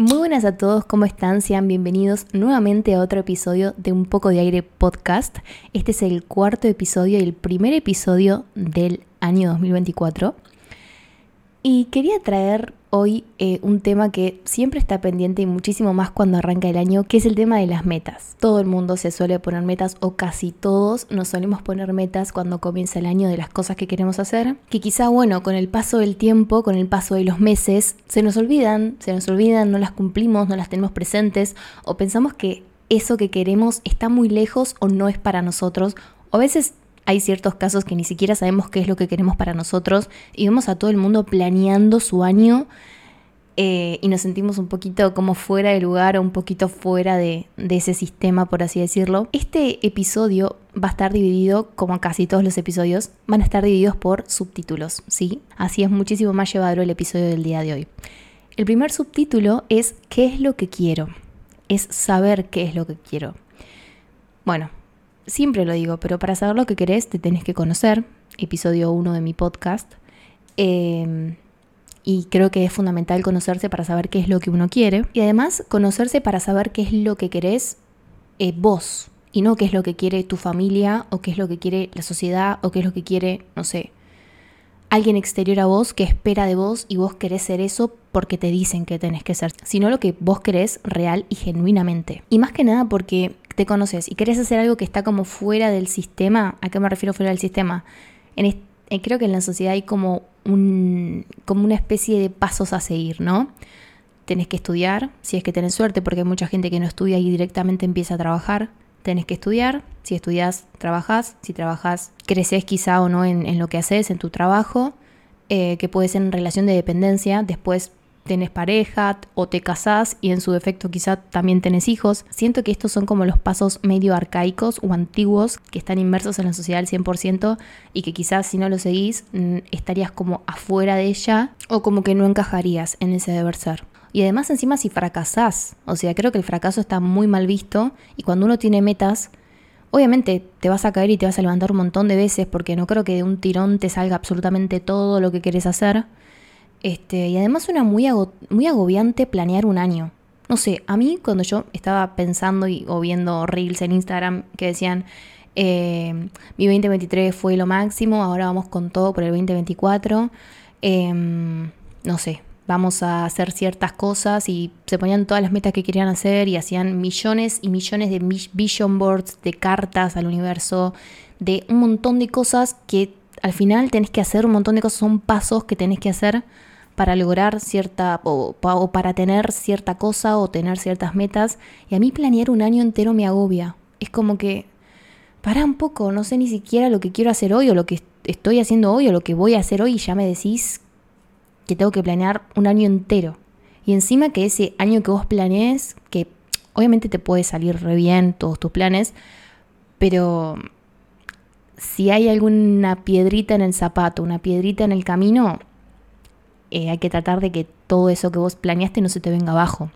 Muy buenas a todos, ¿cómo están? Sean bienvenidos nuevamente a otro episodio de Un poco de aire podcast. Este es el cuarto episodio y el primer episodio del año 2024. Y quería traer hoy eh, un tema que siempre está pendiente y muchísimo más cuando arranca el año, que es el tema de las metas. Todo el mundo se suele poner metas o casi todos nos solemos poner metas cuando comienza el año de las cosas que queremos hacer, que quizá bueno, con el paso del tiempo, con el paso de los meses, se nos olvidan, se nos olvidan, no las cumplimos, no las tenemos presentes o pensamos que eso que queremos está muy lejos o no es para nosotros o a veces hay ciertos casos que ni siquiera sabemos qué es lo que queremos para nosotros y vemos a todo el mundo planeando su año eh, y nos sentimos un poquito como fuera de lugar o un poquito fuera de, de, ese sistema, por así decirlo. Este episodio va a estar dividido, como casi todos los episodios, van a estar divididos por subtítulos, ¿sí? Así es muchísimo más llevadero el episodio del día de hoy. El primer subtítulo es ¿qué es lo que quiero? Es saber qué es lo que quiero. Bueno, siempre lo digo, pero para saber lo que querés te tenés que conocer, episodio 1 de mi podcast. Eh, y creo que es fundamental conocerse para saber qué es lo que uno quiere. Y además conocerse para saber qué es lo que querés eh, vos. Y no qué es lo que quiere tu familia o qué es lo que quiere la sociedad o qué es lo que quiere, no sé, alguien exterior a vos que espera de vos y vos querés ser eso porque te dicen que tenés que ser, sino lo que vos querés real y genuinamente. Y más que nada porque te conoces y querés hacer algo que está como fuera del sistema. ¿A qué me refiero fuera del sistema? En eh, creo que en la sociedad hay como, un, una especie de pasos a seguir, ¿no? Tenés que estudiar, si es que tenés suerte, porque hay mucha gente que no estudia y directamente empieza a trabajar. Tenés que estudiar, si estudias, trabajas, si trabajas, creces quizá o no en, lo que haces, en tu trabajo, eh, que puede ser en relación de dependencia, después tenés pareja o te casás y en su defecto quizá también tenés hijos. Siento que estos son como los pasos medio arcaicos o antiguos que están inmersos en la sociedad al 100% y que quizás si no lo seguís mm, estarías como afuera de ella o como que no encajarías en ese deber ser. Y además encima si fracasás, o sea, creo que el fracaso está muy mal visto y cuando uno tiene metas, obviamente te vas a caer y te vas a levantar un montón de veces porque no creo que de un tirón te salga absolutamente todo lo que quieres hacer este, y además suena muy, muy agobiante planear un año. No sé, a mí cuando yo estaba pensando y, o viendo reels en Instagram que decían, eh, mi 2023 fue lo máximo, ahora vamos con todo por el 2024, em, no sé, vamos a hacer ciertas cosas y se ponían todas las metas que querían hacer y hacían millones y millones de vision boards, de cartas al universo, de un montón de cosas que al final tenés que hacer, un montón de cosas son pasos que tenés que hacer para lograr cierta o, para tener cierta cosa o tener ciertas metas. Y a mí planear un año entero me agobia. Es como que, para un poco, no sé ni siquiera lo que quiero hacer hoy o lo que estoy haciendo hoy o lo que voy a hacer hoy y ya me decís que tengo que planear un año entero. Y encima que ese año que vos planees, que obviamente te puede salir re bien todos tus planes, pero si hay alguna piedrita en el zapato, una piedrita en el camino, eh, hay que tratar de que todo eso que vos planeaste no se te venga abajo.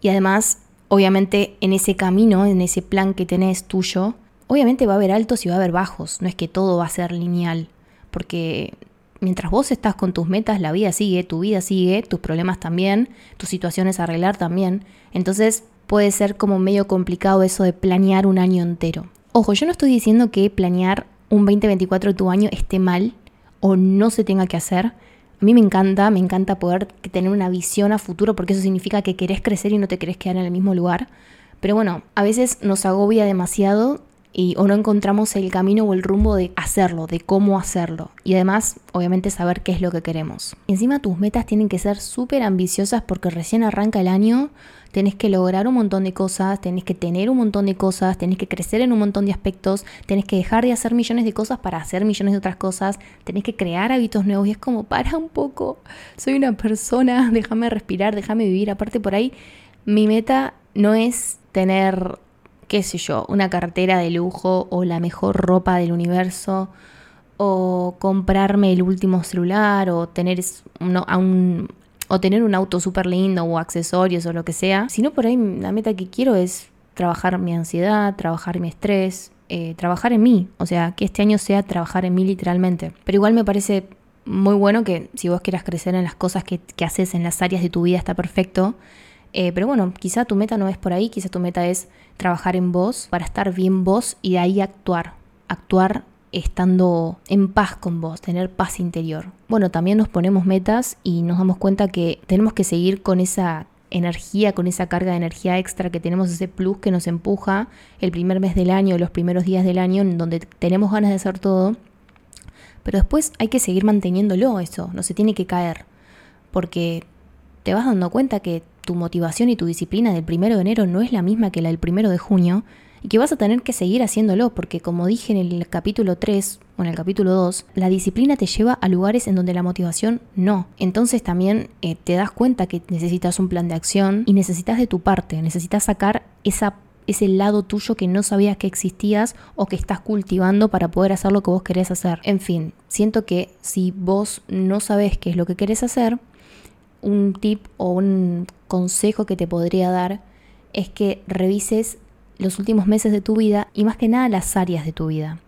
Y además, obviamente, en ese camino, en ese plan que tenés tuyo, obviamente va a haber altos y va a haber bajos. No es que todo va a ser lineal. Porque mientras vos estás con tus metas, la vida sigue, tu vida sigue, tus problemas también, tus situaciones a arreglar también. Entonces puede ser como medio complicado eso de planear un año entero. Ojo, yo no estoy diciendo que planear un 2024 de tu año esté mal o no se tenga que hacer. A mí me encanta, me encanta poder tener una visión a futuro porque eso significa que querés crecer y no te querés quedar en el mismo lugar. Pero bueno, a veces nos agobia demasiado y o no encontramos el camino o el rumbo de hacerlo, de cómo hacerlo. Y además, obviamente, saber qué es lo que queremos. Encima tus metas tienen que ser súper ambiciosas porque recién arranca el año, tenés que lograr un montón de cosas, tenés que tener un montón de cosas, tenés que crecer en un montón de aspectos, tenés que dejar de hacer millones de cosas para hacer millones de otras cosas, tenés que crear hábitos nuevos y es como, para un poco, soy una persona, déjame respirar, déjame vivir. Aparte por ahí, mi meta no es tener qué sé yo, una cartera de lujo o la mejor ropa del universo o comprarme el último celular o tener, un, o tener un auto súper lindo o accesorios o lo que sea, sino por ahí la meta que quiero es trabajar mi ansiedad, trabajar mi estrés, eh, trabajar en mí, o sea, que este año sea trabajar en mí literalmente. Pero igual me parece muy bueno que si vos quieras crecer en las cosas que, haces en las áreas de tu vida está perfecto. Eh, pero bueno, quizá tu meta no es por ahí, quizá tu meta es trabajar en vos para estar bien vos y de ahí actuar. Actuar estando en paz con vos, tener paz interior. Bueno, también nos ponemos metas y nos damos cuenta que tenemos que seguir con esa energía, con esa carga de energía extra que tenemos, ese plus que nos empuja el primer mes del año, los primeros días del año, en donde tenemos ganas de hacer todo. Pero después hay que seguir manteniéndolo eso, no se tiene que caer. Porque te vas dando cuenta que tu motivación y tu disciplina del primero de enero no es la misma que la del primero de junio y que vas a tener que seguir haciéndolo porque como dije en el capítulo 3 o en el capítulo 2, la disciplina te lleva a lugares en donde la motivación no. Entonces también eh, te das cuenta que necesitas un plan de acción y necesitas de tu parte, necesitas sacar esa ese lado tuyo que no sabías que existías o que estás cultivando para poder hacer lo que vos querés hacer. En fin, siento que si vos no sabés qué es lo que querés hacer, un tip o un consejo que te podría dar es que revises los últimos meses de tu vida y más que nada las áreas de tu vida.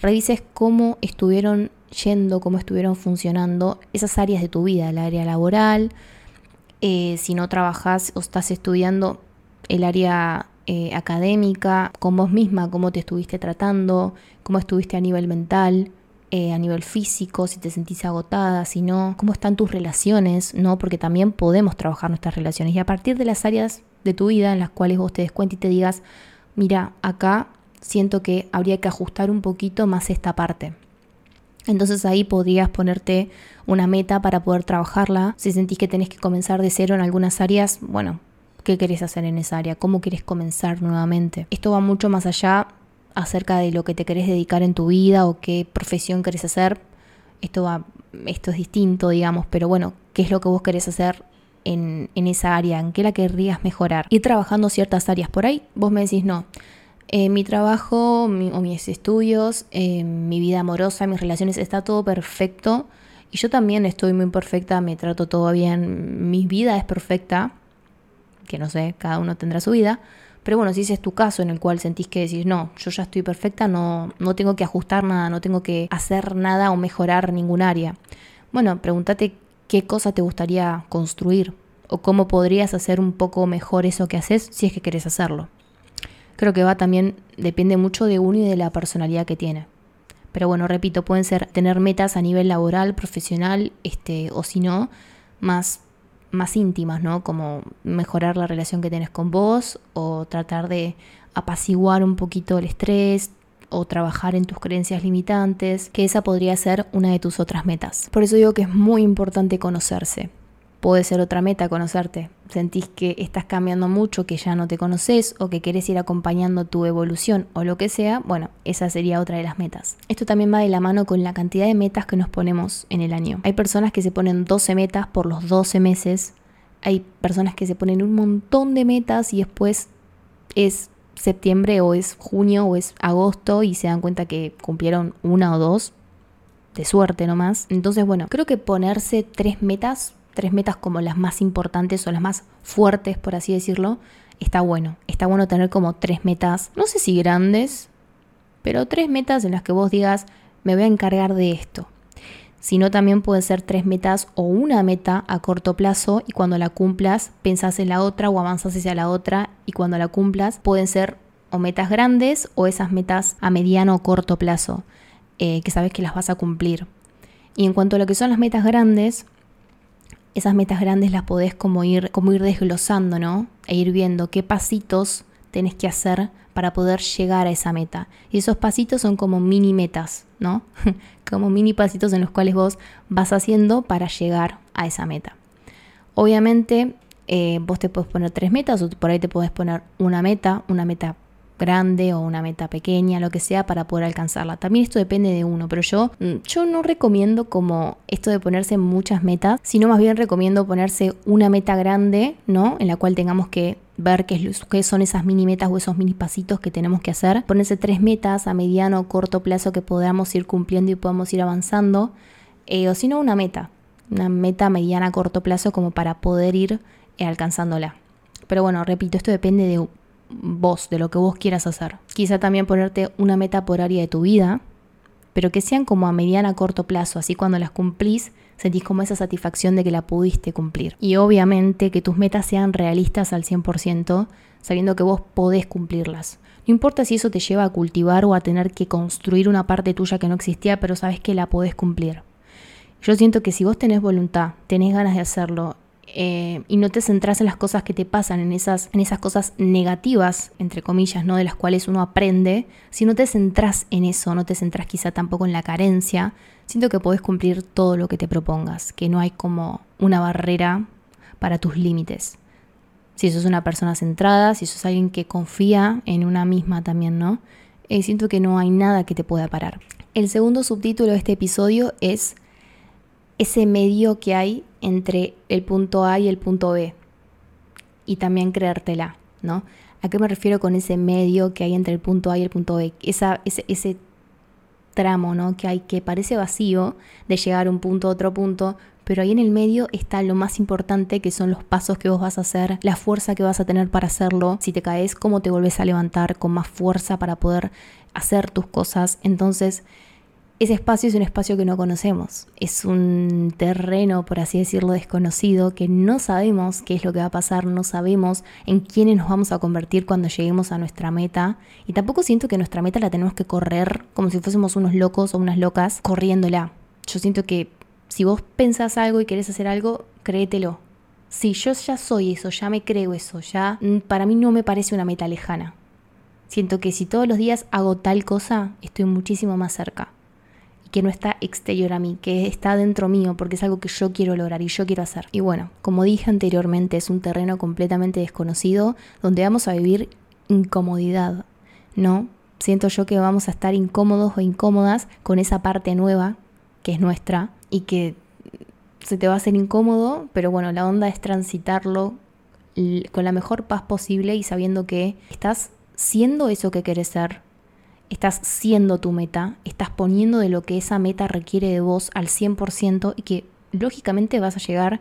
Revises cómo estuvieron yendo, cómo estuvieron funcionando esas áreas de tu vida, el área laboral, eh, si no trabajas o estás estudiando el área eh, académica, con vos misma, cómo te estuviste tratando, cómo estuviste a nivel mental, eh, a nivel físico, si te sentís agotada, si no, cómo están tus relaciones, ¿no? Porque también podemos trabajar nuestras relaciones y a partir de las áreas de tu vida en las cuales vos te des cuenta y te digas, mira, acá siento que habría que ajustar un poquito más esta parte. Entonces ahí podrías ponerte una meta para poder trabajarla. Si sentís que tenés que comenzar de cero en algunas áreas, bueno, ¿qué querés hacer en esa área? ¿Cómo querés comenzar nuevamente? Esto va mucho más allá acerca de lo que te querés dedicar en tu vida o qué profesión querés hacer. Esto va, esto es distinto, digamos, pero bueno, ¿qué es lo que vos querés hacer en, esa área, en qué la querrías mejorar. Ir trabajando ciertas áreas por ahí, vos me decís no. Eh, mi trabajo o mis estudios, eh, mi vida amorosa, mis relaciones, está todo perfecto. Y yo también estoy muy perfecta, me trato todo bien, mi vida es perfecta, que no sé, cada uno tendrá su vida. Pero bueno, si ese es tu caso en el cual sentís que decís, no, yo ya estoy perfecta, no, no tengo que ajustar nada, no tengo que hacer nada o mejorar ningún área. Bueno, pregúntate qué cosa te gustaría construir o cómo podrías hacer un poco mejor eso que haces si es que querés hacerlo. Creo que va también, depende mucho de uno y de la personalidad que tiene. Pero bueno, repito, pueden ser tener metas a nivel laboral, profesional, este, o si no, más, más íntimas, ¿no? Como mejorar la relación que tienes con vos, o tratar de apaciguar un poquito el estrés, o trabajar en tus creencias limitantes, que esa podría ser una de tus otras metas. Por eso digo que es muy importante conocerse. Puede ser otra meta conocerte. Sentís que estás cambiando mucho, que ya no te conoces o que querés ir acompañando tu evolución o lo que sea, bueno, esa sería otra de las metas. Esto también va de la mano con la cantidad de metas que nos ponemos en el año. Hay personas que se ponen 12 metas por los 12 meses. Hay personas que se ponen un montón de metas y después es septiembre o es junio o es agosto y se dan cuenta que cumplieron una o dos, de suerte nomás. Entonces, bueno, creo que ponerse tres metas, tres metas como las más importantes o las más fuertes, por así decirlo, está bueno. Está bueno tener como tres metas, no sé si grandes, pero tres metas en las que vos digas, me voy a encargar de esto sino también puede ser tres metas o una meta a corto plazo y cuando la cumplas pensás en la otra o avanzas hacia la otra y cuando la cumplas pueden ser o metas grandes o esas metas a mediano o corto plazo eh, que sabes que las vas a cumplir. Y en cuanto a lo que son las metas grandes, esas metas grandes las podés como ir, como ir desglosando, ¿no? E ir viendo qué pasitos tenés que hacer para poder llegar a esa meta. Y esos pasitos son como mini metas, ¿no? como mini pasitos en los cuales vos vas haciendo para llegar a esa meta. Obviamente, eh, vos te puedes poner tres metas o por ahí te puedes poner una meta, una meta grande o una meta pequeña, lo que sea, para poder alcanzarla. También esto depende de uno, pero yo, mm, yo no recomiendo como esto de ponerse muchas metas, sino más bien recomiendo ponerse una meta grande, ¿no? En la cual tengamos que ver qué, qué, son esas mini metas o esos mini pasitos que tenemos que hacer. Ponerse tres metas a mediano o corto plazo que podamos ir cumpliendo y podamos ir avanzando. Eh, o si no, una meta. Una meta mediana a corto plazo como para poder ir eh, alcanzándola. Pero bueno, repito, esto depende de vos, de lo que vos quieras hacer. Quizá también ponerte una meta por área de tu vida, pero que sean como a mediana a corto plazo, así cuando las cumplís sentís como esa satisfacción de que la pudiste cumplir. Y obviamente que tus metas sean realistas al 100%, sabiendo que vos podés cumplirlas. No importa si eso te lleva a cultivar o a tener que construir una parte tuya que no existía, pero sabes que la podés cumplir. Yo siento que si vos tenés voluntad, tenés ganas de hacerlo eh, y no te centras en las cosas que te pasan, en esas, en esas cosas negativas, entre comillas, ¿no? de las cuales uno aprende, si no te centras en eso, no te centras quizá tampoco en la carencia, siento que podés cumplir todo lo que te propongas, que no hay como una barrera para tus límites. Si sos una persona centrada, si sos alguien que confía en una misma también, ¿no? Eh, siento que no hay nada que te pueda parar. El segundo subtítulo de este episodio es ese medio que hay entre el punto A y el punto B. Y también creértela, ¿no? ¿A qué me refiero con ese medio que hay entre el punto A y el punto B? Esa, ese, tramo, ¿no? Que hay que parece vacío de llegar a un punto a otro punto, pero ahí en el medio está lo más importante que son los pasos que vos vas a hacer, la fuerza que vas a tener para hacerlo, si te caes, cómo te volvés a levantar con más fuerza para poder hacer tus cosas. Entonces, ese espacio es un espacio que no conocemos, es un terreno, por así decirlo, desconocido, que no sabemos qué es lo que va a pasar, no sabemos en quiénes nos vamos a convertir cuando lleguemos a nuestra meta. Y tampoco siento que nuestra meta la tenemos que correr como si fuésemos unos locos o unas locas corriéndola. Yo siento que si vos pensás algo y querés hacer algo, créetelo. Si yo ya soy eso, ya me creo eso, ya mm, para mí no me parece una meta lejana. Siento que si todos los días hago tal cosa, estoy muchísimo más cerca que no está exterior a mí, que está dentro mío, porque es algo que yo quiero lograr y yo quiero hacer. Y bueno, como dije anteriormente, es un terreno completamente desconocido donde vamos a vivir incomodidad, ¿no? Siento yo que vamos a estar incómodos o incómodas con esa parte nueva que es nuestra y que se te va a hacer incómodo, pero bueno, la onda es transitarlo con la mejor paz posible y sabiendo que estás siendo eso que quieres ser, estás siendo tu meta, estás poniendo de lo que esa meta requiere de vos al 100% y que lógicamente vas a llegar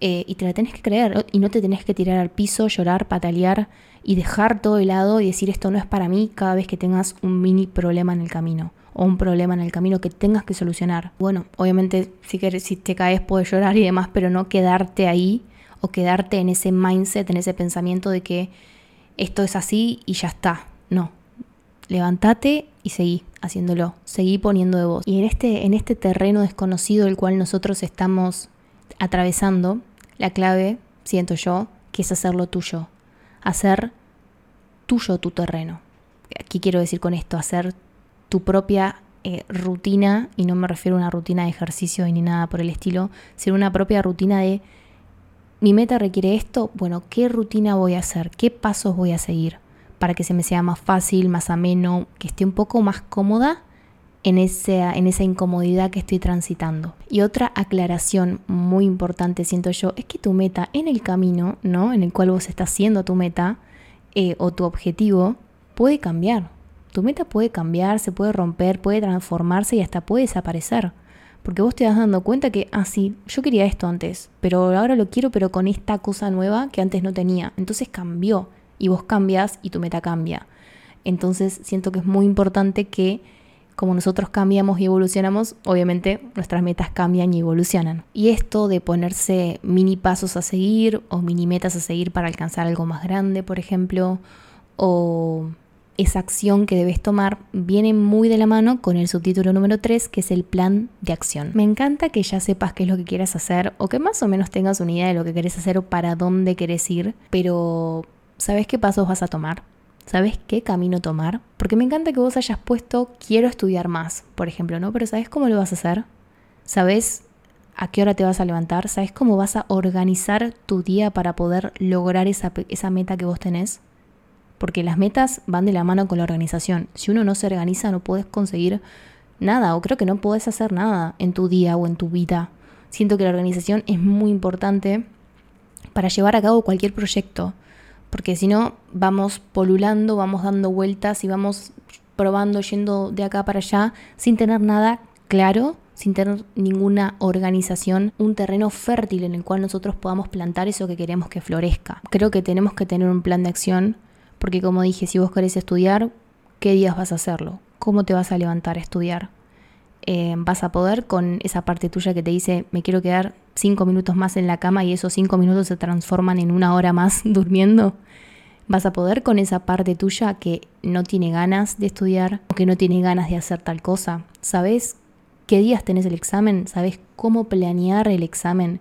eh, y te la tenés que creer y no te tenés que tirar al piso, llorar, patalear y dejar todo de lado y decir esto no es para mí cada vez que tengas un mini problema en el camino o un problema en el camino que tengas que solucionar. Bueno, obviamente si, querés, si te caes puedes llorar y demás, pero no quedarte ahí o quedarte en ese mindset, en ese pensamiento de que esto es así y ya está. No, levántate y seguí haciéndolo, seguí poniendo de voz. Y en este, en este terreno desconocido el cual nosotros estamos atravesando, la clave, siento yo, que es hacerlo tuyo, hacer tuyo tu terreno. Aquí quiero decir con esto, hacer tu propia eh, rutina, y no me refiero a una rutina de ejercicio ni nada por el estilo, sino una propia rutina de mi meta requiere esto, bueno, ¿qué rutina voy a hacer? ¿Qué pasos voy a seguir? Para que se me sea más fácil, más ameno, que esté un poco más cómoda en esa, en esa incomodidad que estoy transitando. Y otra aclaración muy importante, siento yo, es que tu meta en el camino, ¿no? En el cual vos estás haciendo tu meta eh, o tu objetivo, puede cambiar. Tu meta puede cambiar, se puede romper, puede transformarse y hasta puede desaparecer. Porque vos te das dando cuenta que, ah, sí, yo quería esto antes, pero ahora lo quiero, pero con esta cosa nueva que antes no tenía. Entonces cambió y vos cambias y tu meta cambia. Entonces siento que es muy importante que como nosotros cambiamos y evolucionamos, obviamente nuestras metas cambian y evolucionan. Y esto de ponerse mini pasos a seguir o mini metas a seguir para alcanzar algo más grande, por ejemplo, o esa acción que debes tomar viene muy de la mano con el subtítulo número 3, que es el plan de acción. Me encanta que ya sepas qué es lo que quieres hacer o que más o menos tengas una idea de lo que querés hacer o para dónde querés ir, pero ¿Sabes qué pasos vas a tomar? ¿Sabes qué camino tomar? Porque me encanta que vos hayas puesto quiero estudiar más, por ejemplo, ¿no? Pero ¿sabes cómo lo vas a hacer? ¿Sabes a qué hora te vas a levantar? ¿Sabes cómo vas a organizar tu día para poder lograr esa, esa meta que vos tenés? Porque las metas van de la mano con la organización. Si uno no se organiza no puedes conseguir nada o creo que no puedes hacer nada en tu día o en tu vida. Siento que la organización es muy importante para llevar a cabo cualquier proyecto porque si no vamos polulando, vamos dando vueltas y vamos probando, yendo de acá para allá, sin tener nada claro, sin tener ninguna organización, un terreno fértil en el cual nosotros podamos plantar eso que queremos que florezca. Creo que tenemos que tener un plan de acción, porque como dije, si vos querés estudiar, ¿qué días vas a hacerlo? ¿Cómo te vas a levantar a estudiar? Eh, vas a poder con esa parte tuya que te dice me quiero quedar cinco minutos más en la cama y esos cinco minutos se transforman en una hora más durmiendo. Vas a poder con esa parte tuya que no tiene ganas de estudiar o que no tiene ganas de hacer tal cosa. ¿Sabes qué días tenés el examen? ¿Sabes cómo planear el examen?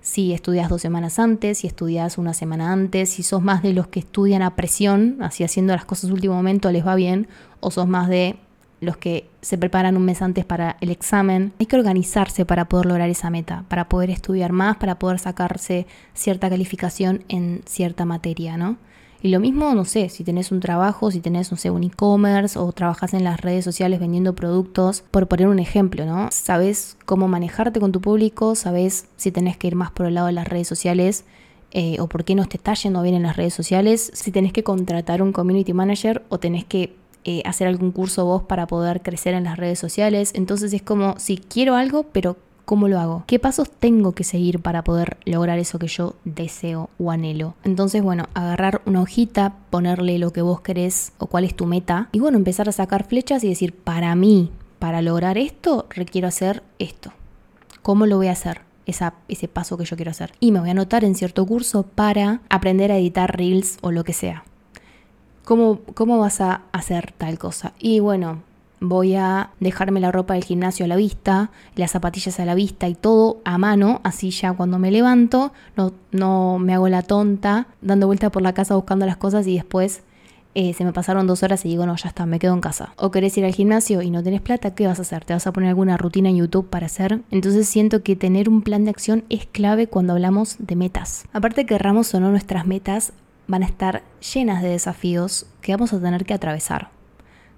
Si estudias dos semanas antes, si estudias una semana antes, si sos más de los que estudian a presión, así haciendo las cosas último momento les va bien, o sos más de los que se preparan un mes antes para el examen. Hay que organizarse para poder lograr esa meta, para poder estudiar más, para poder sacarse cierta calificación en cierta materia, ¿no? Y lo mismo, no sé, si tenés un trabajo, si tenés, no sé, un e-commerce o trabajas en las redes sociales vendiendo productos, por poner un ejemplo, ¿no? Sabes cómo manejarte con tu público, sabes si tenés que ir más por el lado de las redes sociales eh, o por qué no te está yendo bien en las redes sociales, si tenés que contratar un community manager o tenés que eh, hacer algún curso vos para poder crecer en las redes sociales. Entonces es como, si quiero algo, pero ¿cómo lo hago? ¿Qué pasos tengo que seguir para poder lograr eso que yo deseo o anhelo? Entonces, bueno, agarrar una hojita, ponerle lo que vos querés o cuál es tu meta y bueno, empezar a sacar flechas y decir, para mí, para lograr esto, requiero hacer esto. ¿Cómo lo voy a hacer? ese paso que yo quiero hacer. Y me voy a anotar en cierto curso para aprender a editar reels o lo que sea. ¿Cómo, ¿Cómo vas a hacer tal cosa? Y bueno, voy a dejarme la ropa del gimnasio a la vista, las zapatillas a la vista y todo a mano, así ya cuando me levanto no, no me hago la tonta dando vuelta por la casa buscando las cosas y después eh, se me pasaron dos horas y digo, no, ya está, me quedo en casa. O querés ir al gimnasio y no tenés plata, ¿qué vas a hacer? ¿Te vas a poner alguna rutina en YouTube para hacer? Entonces siento que tener un plan de acción es clave cuando hablamos de metas. Aparte querramos o no nuestras metas, van a estar llenas de desafíos que vamos a tener que atravesar.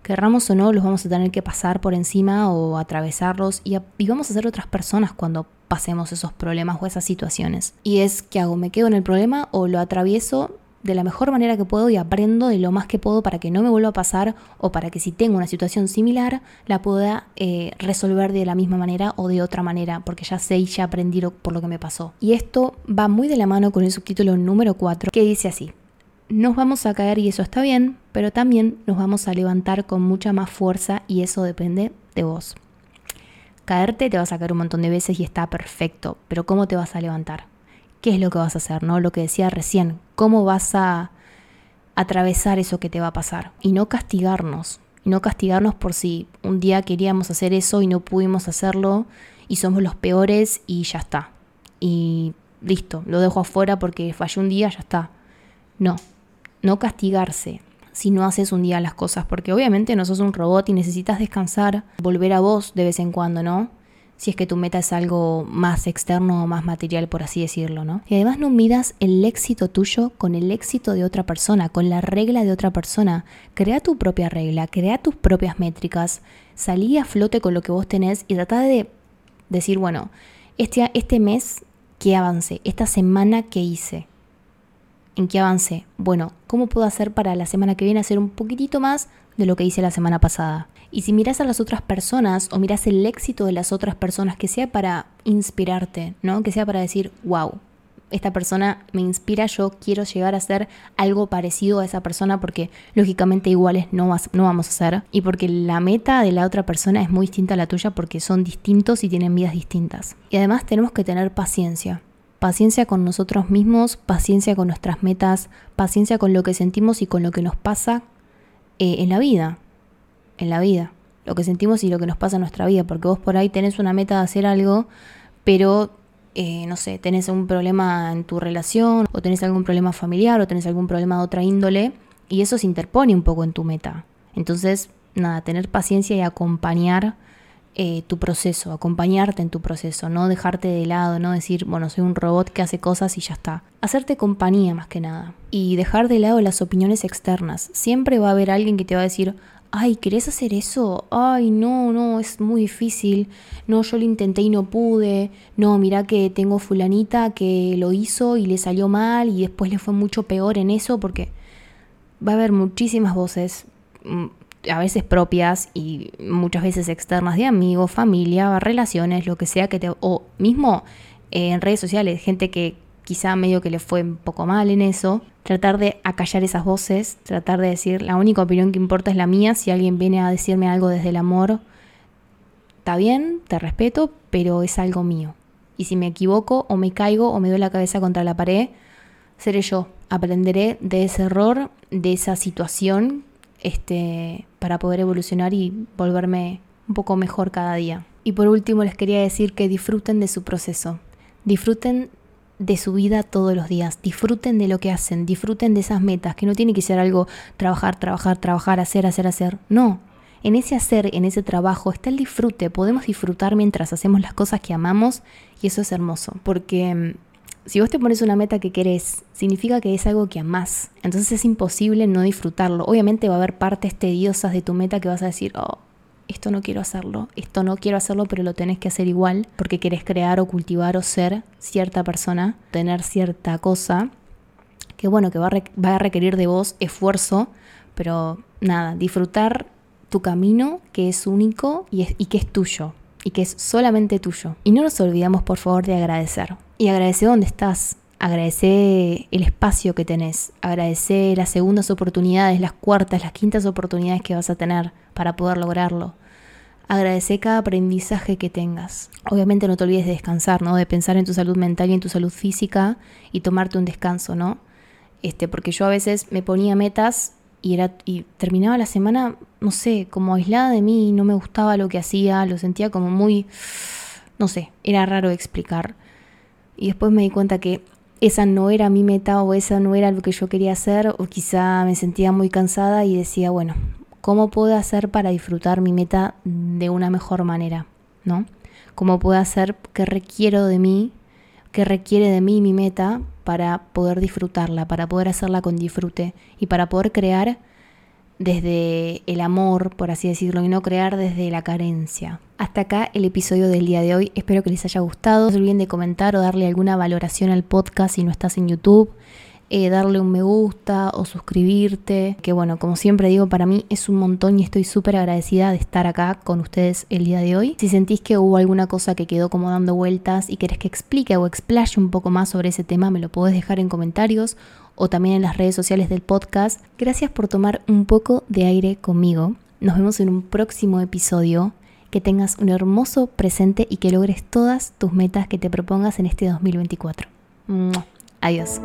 Querramos o no, los vamos a tener que pasar por encima o atravesarlos y, vamos a ser otras personas cuando pasemos esos problemas o esas situaciones. Y es, ¿qué hago? ¿Me quedo en el problema o lo atravieso de la mejor manera que puedo y aprendo de lo más que puedo para que no me vuelva a pasar o para que si tengo una situación similar la pueda eh, resolver de la misma manera o de otra manera porque ya sé y ya aprendí por lo que me pasó. Y esto va muy de la mano con el subtítulo número 4 que dice así. Nos vamos a caer y eso está bien, pero también nos vamos a levantar con mucha más fuerza y eso depende de vos. Caerte te vas a caer un montón de veces y está perfecto, pero ¿cómo te vas a levantar? qué es lo que vas a hacer, ¿no? Lo que decía recién, cómo vas a atravesar eso que te va a pasar y no castigarnos, y no castigarnos por si un día queríamos hacer eso y no pudimos hacerlo y somos los peores y ya está. Y listo, lo dejo afuera porque fallé un día, ya está. No, no castigarse si no haces un día las cosas, porque obviamente no sos un robot y necesitas descansar, volver a vos de vez en cuando, ¿no? si es que tu meta es algo más externo o más material, por así decirlo, ¿no? Y además no midas el éxito tuyo con el éxito de otra persona, con la regla de otra persona. Crea tu propia regla, crea tus propias métricas, salí a flote con lo que vos tenés y trata de decir, bueno, este, este mes, ¿qué avancé? Esta semana, ¿qué hice? ¿En qué avancé? Bueno, ¿cómo puedo hacer para la semana que viene hacer un poquitito más de lo que hice la semana pasada? Y si miras a las otras personas o miras el éxito de las otras personas, que sea para inspirarte, ¿no? Que sea para decir, wow, esta persona me inspira, yo quiero llegar a ser algo parecido a esa persona porque lógicamente iguales no, no vamos a ser y porque la meta de la otra persona es muy distinta a la tuya porque son distintos y tienen vidas distintas. Y además tenemos que tener paciencia. Paciencia con nosotros mismos, paciencia con nuestras metas, paciencia con lo que sentimos y con lo que nos pasa eh, en la vida en la vida, lo que sentimos y lo que nos pasa en nuestra vida, porque vos por ahí tenés una meta de hacer algo, pero eh, no sé, tenés un problema en tu relación, o tenés algún problema familiar, o tenés algún problema de otra índole, y eso se interpone un poco en tu meta. Entonces, nada, tener paciencia y acompañar eh, tu proceso, acompañarte en tu proceso, no dejarte de lado, no decir, bueno, soy un robot que hace cosas y ya está. Hacerte compañía más que nada. Y dejar de lado las opiniones externas. Siempre va a haber alguien que te va a decir, ay, ¿querés hacer eso? Ay, no, no, es muy difícil. No, yo lo intenté y no pude. No, mira que tengo fulanita que lo hizo y le salió mal y después le fue mucho peor en eso porque va a haber muchísimas voces, mm, a veces propias y muchas veces externas de amigos, familia, relaciones, lo que sea que te... o mismo en redes sociales, gente que quizá medio que le fue un poco mal en eso, tratar de acallar esas voces, tratar de decir, la única opinión que importa es la mía, si alguien viene a decirme algo desde el amor, está bien, te respeto, pero es algo mío. Y si me equivoco o me caigo o me doy la cabeza contra la pared, seré yo. Aprenderé de ese error, de esa situación, este, para poder evolucionar y volverme un poco mejor cada día. Y por último les quería decir que disfruten de su proceso. Disfruten de su vida todos los días. Disfruten de lo que hacen, disfruten de esas metas, que no tiene que ser algo trabajar, trabajar, trabajar, hacer, hacer, hacer. No. En ese hacer, en ese trabajo, está el disfrute. Podemos disfrutar mientras hacemos las cosas que amamos y eso es hermoso. Porque mm, si vos te pones una meta que querés, significa que es algo que amás. Entonces es imposible no disfrutarlo. Obviamente va a haber partes tediosas de tu meta que vas a decir, oh, esto no quiero hacerlo, esto no quiero hacerlo, pero lo tenés que hacer igual porque querés crear o cultivar o ser cierta persona, tener cierta cosa, que bueno, que va a, requerir de vos esfuerzo, pero nada, disfrutar tu camino que es único y, y que es tuyo y que es solamente tuyo. Y no nos olvidamos por favor de agradecer. Y agradecer dónde estás, agradecer el espacio que tenés, agradecer las segundas oportunidades, las cuartas, las quintas oportunidades que vas a tener para poder lograrlo. Agradecer cada aprendizaje que tengas. Obviamente no te olvides de descansar, ¿no? De pensar en tu salud mental y en tu salud física y tomarte un descanso, ¿no? Este, porque yo a veces me ponía metas y era y terminaba la semana, no sé, como aislada de mí, no me gustaba lo que hacía, lo sentía como muy no sé, era raro explicar. Y después me di cuenta que esa no era mi meta o esa no era lo que yo quería hacer o quizá me sentía muy cansada y decía, bueno, ¿cómo puedo hacer para disfrutar mi meta de una mejor manera? ¿No? ¿Cómo puedo hacer qué requiero de mí, qué requiere de mí mi meta para poder disfrutarla, para poder hacerla con disfrute y para poder crear desde el amor, por así decirlo, y no crear desde la carencia. Hasta acá el episodio del día de hoy. Espero que les haya gustado. No se olviden de comentar o darle alguna valoración al podcast si no estás en YouTube. Eh, darle un me gusta o suscribirte. Que bueno, como siempre digo, para mí es un montón y estoy súper agradecida de estar acá con ustedes el día de hoy. Si sentís que hubo alguna cosa que quedó como dando vueltas y querés que explique o explaye un poco más sobre ese tema, me lo podés dejar en comentarios o también en las redes sociales del podcast. Gracias por tomar un poco de aire conmigo. Nos vemos en un próximo episodio. Que tengas un hermoso presente y que logres todas tus metas que te propongas en este 2024. Adiós.